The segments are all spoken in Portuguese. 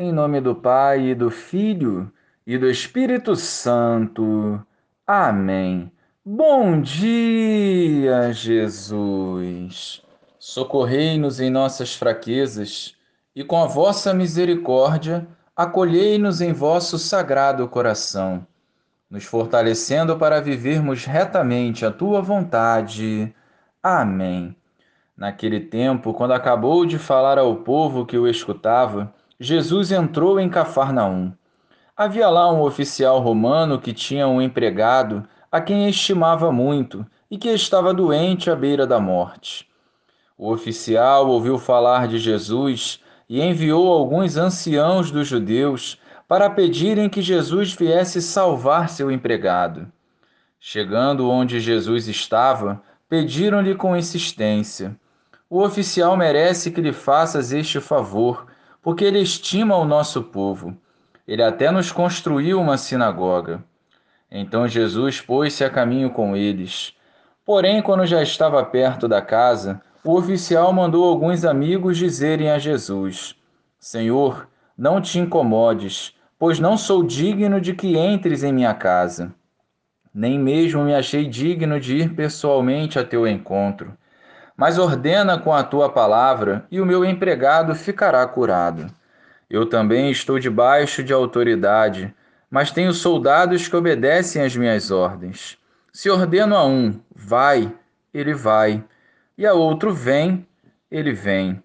Em nome do Pai, e do Filho e do Espírito Santo. Amém. Bom dia, Jesus. Socorrei-nos em nossas fraquezas e com a vossa misericórdia acolhei-nos em vosso sagrado coração, nos fortalecendo para vivermos retamente a tua vontade. Amém. Naquele tempo, quando acabou de falar ao povo que o escutava, Jesus entrou em Cafarnaum. Havia lá um oficial romano que tinha um empregado a quem estimava muito e que estava doente à beira da morte. O oficial ouviu falar de Jesus e enviou alguns anciãos dos judeus para pedirem que Jesus viesse salvar seu empregado. Chegando onde Jesus estava, pediram-lhe com insistência: O oficial merece que lhe faças este favor porque ele estima o nosso povo. Ele até nos construiu uma sinagoga. Então Jesus pôs-se a caminho com eles. Porém, quando já estava perto da casa, o oficial mandou alguns amigos dizerem a Jesus: Senhor, não te incomodes, pois não sou digno de que entres em minha casa. Nem mesmo me achei digno de ir pessoalmente a teu encontro mas ordena com a tua palavra, e o meu empregado ficará curado. Eu também estou debaixo de autoridade, mas tenho soldados que obedecem às minhas ordens. Se ordeno a um, vai, ele vai, e a outro, vem, ele vem.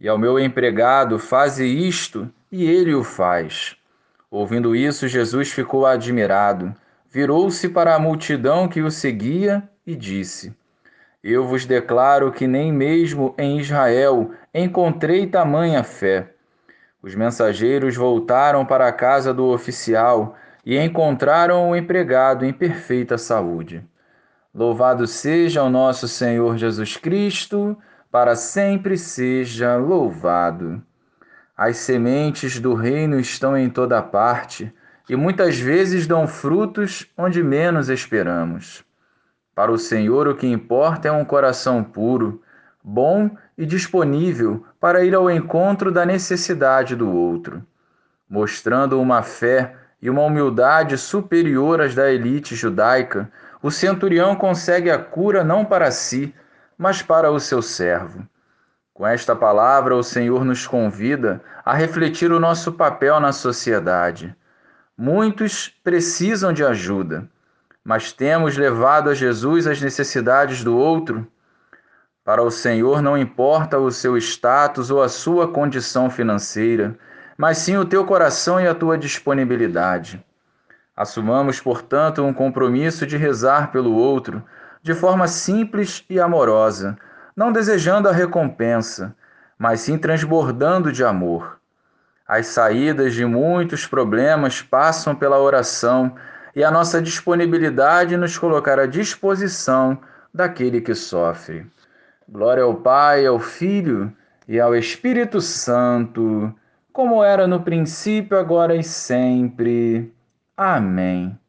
E ao meu empregado, faze isto, e ele o faz. Ouvindo isso, Jesus ficou admirado, virou-se para a multidão que o seguia e disse: eu vos declaro que nem mesmo em Israel encontrei tamanha fé. Os mensageiros voltaram para a casa do oficial e encontraram o empregado em perfeita saúde. Louvado seja o nosso Senhor Jesus Cristo, para sempre seja louvado. As sementes do reino estão em toda parte e muitas vezes dão frutos onde menos esperamos. Para o Senhor, o que importa é um coração puro, bom e disponível para ir ao encontro da necessidade do outro, mostrando uma fé e uma humildade superior às da elite judaica. O centurião consegue a cura não para si, mas para o seu servo. Com esta palavra, o Senhor nos convida a refletir o nosso papel na sociedade. Muitos precisam de ajuda mas temos levado a Jesus as necessidades do outro. Para o Senhor não importa o seu status ou a sua condição financeira, mas sim o teu coração e a tua disponibilidade. Assumamos, portanto, um compromisso de rezar pelo outro de forma simples e amorosa, não desejando a recompensa, mas sim transbordando de amor. As saídas de muitos problemas passam pela oração e a nossa disponibilidade nos colocar à disposição daquele que sofre. Glória ao Pai, ao Filho e ao Espírito Santo, como era no princípio, agora e sempre. Amém.